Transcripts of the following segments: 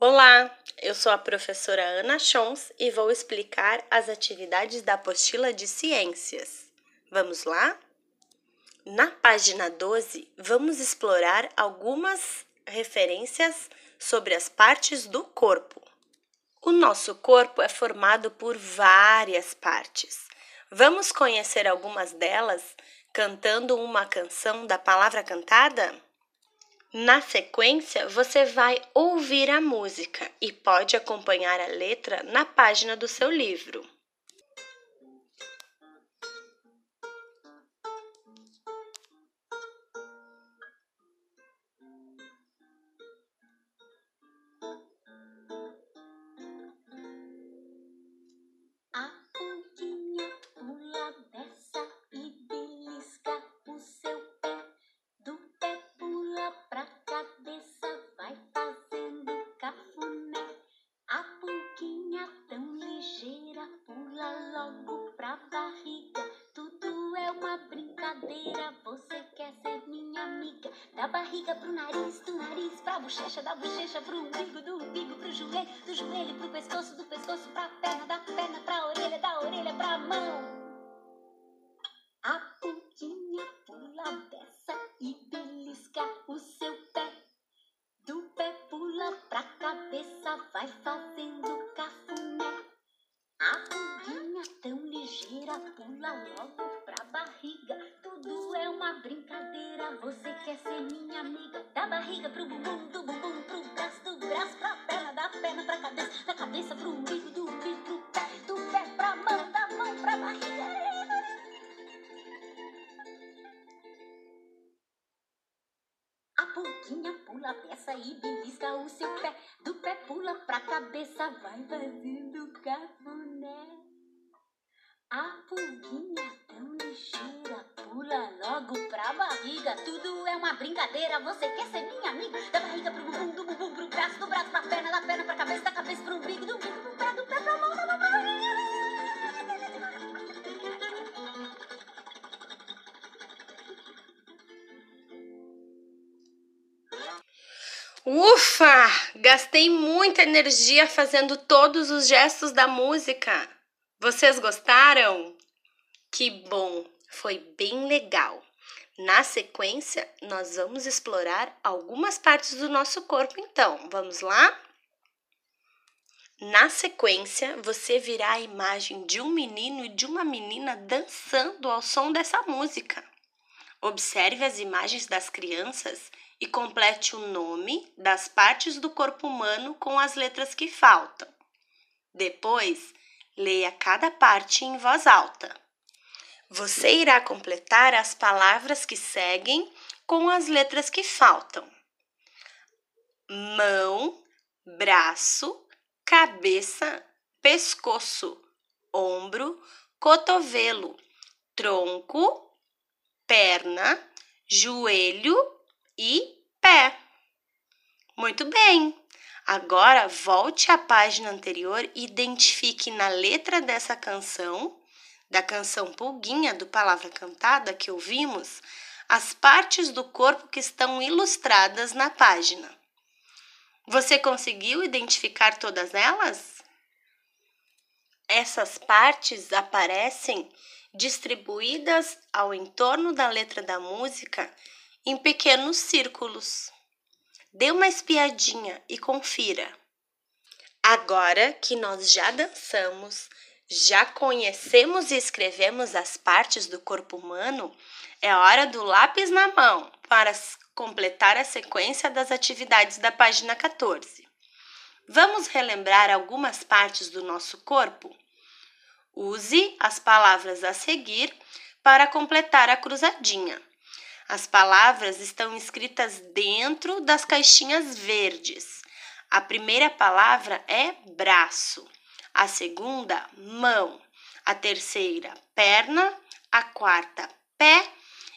Olá, eu sou a professora Ana Chons e vou explicar as atividades da apostila de ciências. Vamos lá? Na página 12, vamos explorar algumas referências sobre as partes do corpo. O nosso corpo é formado por várias partes. Vamos conhecer algumas delas cantando uma canção da palavra cantada? Na sequência, você vai ouvir a música e pode acompanhar a letra na página do seu livro. Você quer ser minha amiga. Da barriga pro nariz, do nariz pra bochecha, da bochecha pro umbigo, do umbigo pro joelho, do joelho pro pescoço, do pescoço pra perna, da barriga pro bumbum, do bumbum pro braço, do braço pra perna, da perna pra cabeça, da cabeça pro umbigo, do umbigo pro pé, do pé pra mão, da mão pra barriga. A pulguinha pula a peça e belisca o seu pé. Do pé pula pra cabeça, vai fazendo cafuné. Pra barriga. Tudo é uma brincadeira, você quer ser minha amiga? Da barriga pro bumbum, do bumbum pro braço, do braço pra perna, da perna pra cabeça, da cabeça pro umbigo, do umbigo pro pé, do pé pra mão, da mão pra. Ufa! Gastei muita energia fazendo todos os gestos da música. Vocês gostaram? Que bom! Foi bem legal. Na sequência, nós vamos explorar algumas partes do nosso corpo, então. Vamos lá? Na sequência, você virá a imagem de um menino e de uma menina dançando ao som dessa música. Observe as imagens das crianças e complete o nome das partes do corpo humano com as letras que faltam. Depois, leia cada parte em voz alta. Você irá completar as palavras que seguem com as letras que faltam: mão, braço, cabeça, pescoço, ombro, cotovelo, tronco, perna, joelho e pé. Muito bem! Agora volte à página anterior e identifique na letra dessa canção, da canção Pulguinha do Palavra Cantada que ouvimos, as partes do corpo que estão ilustradas na página. Você conseguiu identificar todas elas? Essas partes aparecem distribuídas ao entorno da letra da música em pequenos círculos. Dê uma espiadinha e confira. Agora que nós já dançamos, já conhecemos e escrevemos as partes do corpo humano, é hora do lápis na mão para completar a sequência das atividades da página 14. Vamos relembrar algumas partes do nosso corpo? Use as palavras a seguir para completar a cruzadinha. As palavras estão escritas dentro das caixinhas verdes. A primeira palavra é braço, a segunda, mão, a terceira, perna, a quarta, pé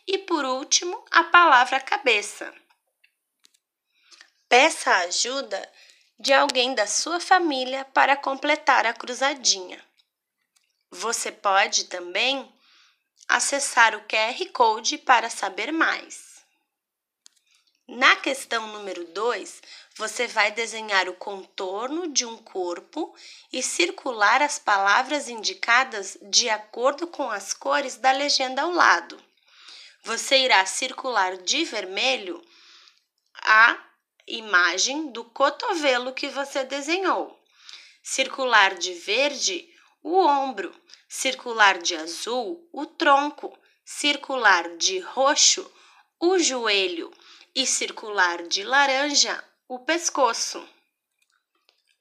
e por último, a palavra cabeça. Peça ajuda de alguém da sua família para completar a cruzadinha. Você pode também acessar o QR Code para saber mais. Na questão número 2, você vai desenhar o contorno de um corpo e circular as palavras indicadas de acordo com as cores da legenda ao lado. Você irá circular de vermelho a imagem do cotovelo que você desenhou, circular de verde o ombro, circular de azul o tronco, circular de roxo o joelho e circular de laranja o pescoço.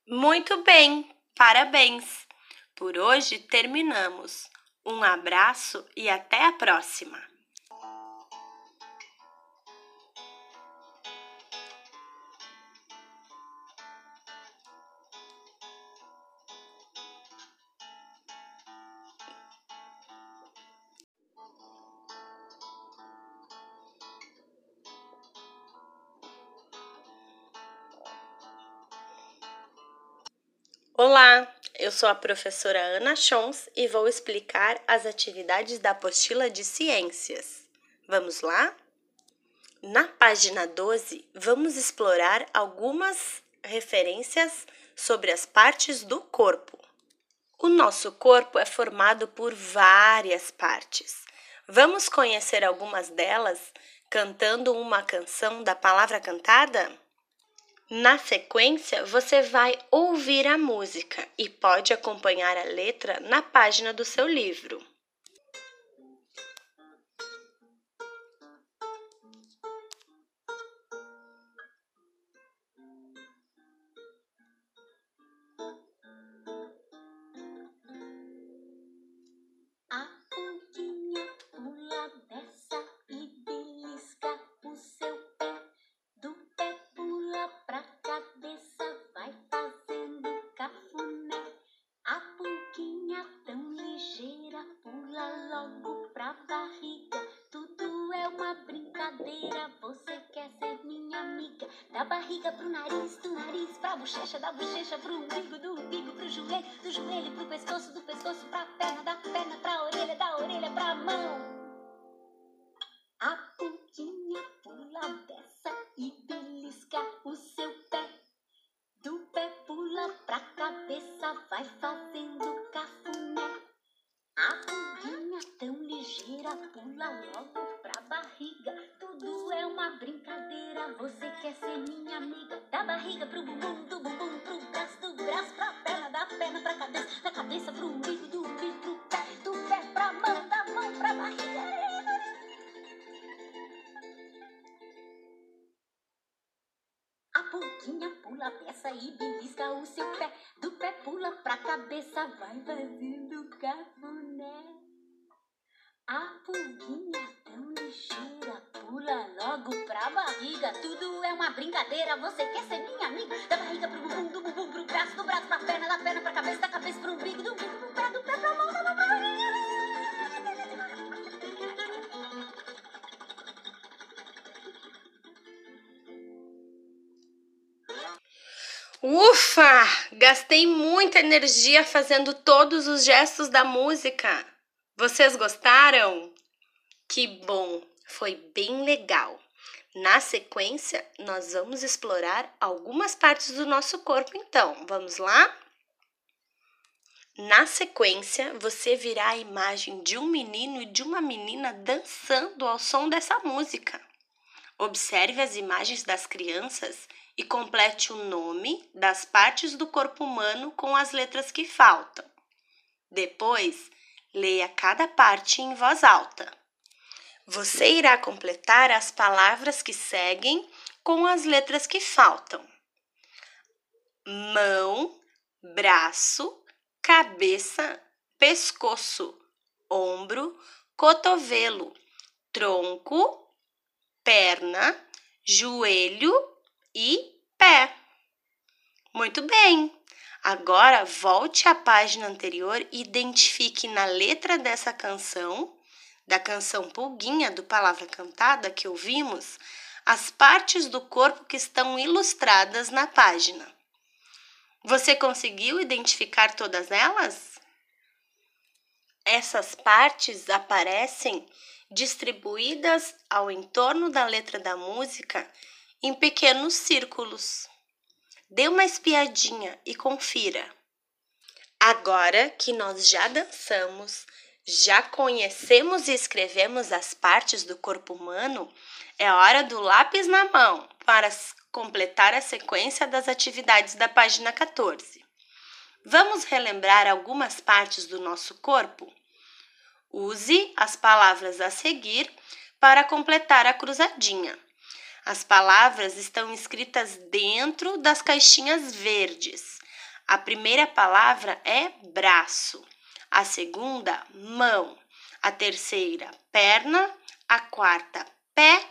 Muito bem, parabéns! Por hoje terminamos. Um abraço e até a próxima! Olá, eu sou a professora Ana Chons e vou explicar as atividades da apostila de ciências. Vamos lá? Na página 12, vamos explorar algumas referências sobre as partes do corpo. O nosso corpo é formado por várias partes. Vamos conhecer algumas delas cantando uma canção da palavra cantada? Na sequência, você vai ouvir a música e pode acompanhar a letra na página do seu livro. Barriga pro nariz, do nariz pra bochecha, da bochecha pro umbigo, do umbigo pro joelho, do joelho pro pescoço, do pescoço pra perna, da perna pra orelha, da orelha pra mão. A pontinha pula dessa e belisca o seu pé. Do pé pula pra cabeça, vai fazendo cafuné. A pulguinha tão ligeira pula logo Você quer ser minha amiga? Da barriga pro bumbum, do bumbum pro braço, do braço pra perna, da perna pra cabeça, da cabeça pro umbigo, do umbigo pro pé, do pé pra mão, da mão pra barriga. A pulguinha pula a peça e belisca o seu pé. Do pé pula pra cabeça, vai fazendo cafuné. A pulguinha logo pra barriga. Tudo é uma brincadeira, você quer ser minha amiga? Da barriga pro bumbum, do bumbum pro braço, do braço pra perna, da perna pra cabeça, da cabeça pro umbigo, do umbigo pro pé, do pé pra mão, da mão pra Ufa! Gastei muita energia fazendo todos os gestos da música. Vocês gostaram? Que bom! Foi bem legal. Na sequência, nós vamos explorar algumas partes do nosso corpo, então. Vamos lá? Na sequência, você virá a imagem de um menino e de uma menina dançando ao som dessa música. Observe as imagens das crianças e complete o nome das partes do corpo humano com as letras que faltam. Depois, leia cada parte em voz alta. Você irá completar as palavras que seguem com as letras que faltam: mão, braço, cabeça, pescoço, ombro, cotovelo, tronco, perna, joelho e pé. Muito bem! Agora volte à página anterior e identifique na letra dessa canção, da canção Pulguinha do Palavra Cantada que ouvimos, as partes do corpo que estão ilustradas na página. Você conseguiu identificar todas elas? Essas partes aparecem distribuídas ao entorno da letra da música em pequenos círculos. Dê uma espiadinha e confira. Agora que nós já dançamos, já conhecemos e escrevemos as partes do corpo humano, é hora do lápis na mão para completar a sequência das atividades da página 14. Vamos relembrar algumas partes do nosso corpo? Use as palavras a seguir para completar a cruzadinha. As palavras estão escritas dentro das caixinhas verdes. A primeira palavra é braço, a segunda, mão, a terceira, perna, a quarta, pé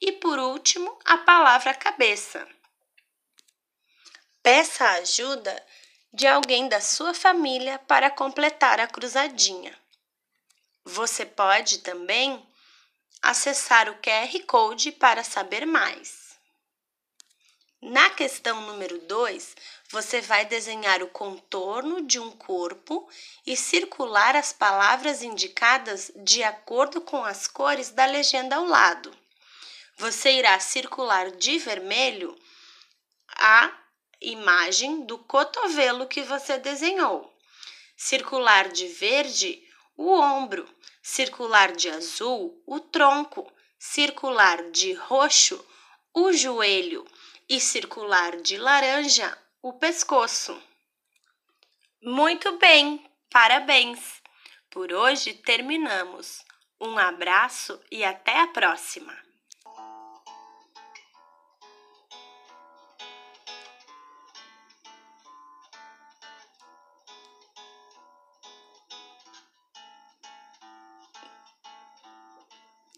e por último, a palavra cabeça. Peça ajuda de alguém da sua família para completar a cruzadinha. Você pode também acessar o QR Code para saber mais. Na questão número 2, você vai desenhar o contorno de um corpo e circular as palavras indicadas de acordo com as cores da legenda ao lado. Você irá circular de vermelho a imagem do cotovelo que você desenhou, circular de verde o ombro, circular de azul o tronco, circular de roxo o joelho. E circular de laranja o pescoço. Muito bem, parabéns! Por hoje terminamos. Um abraço e até a próxima!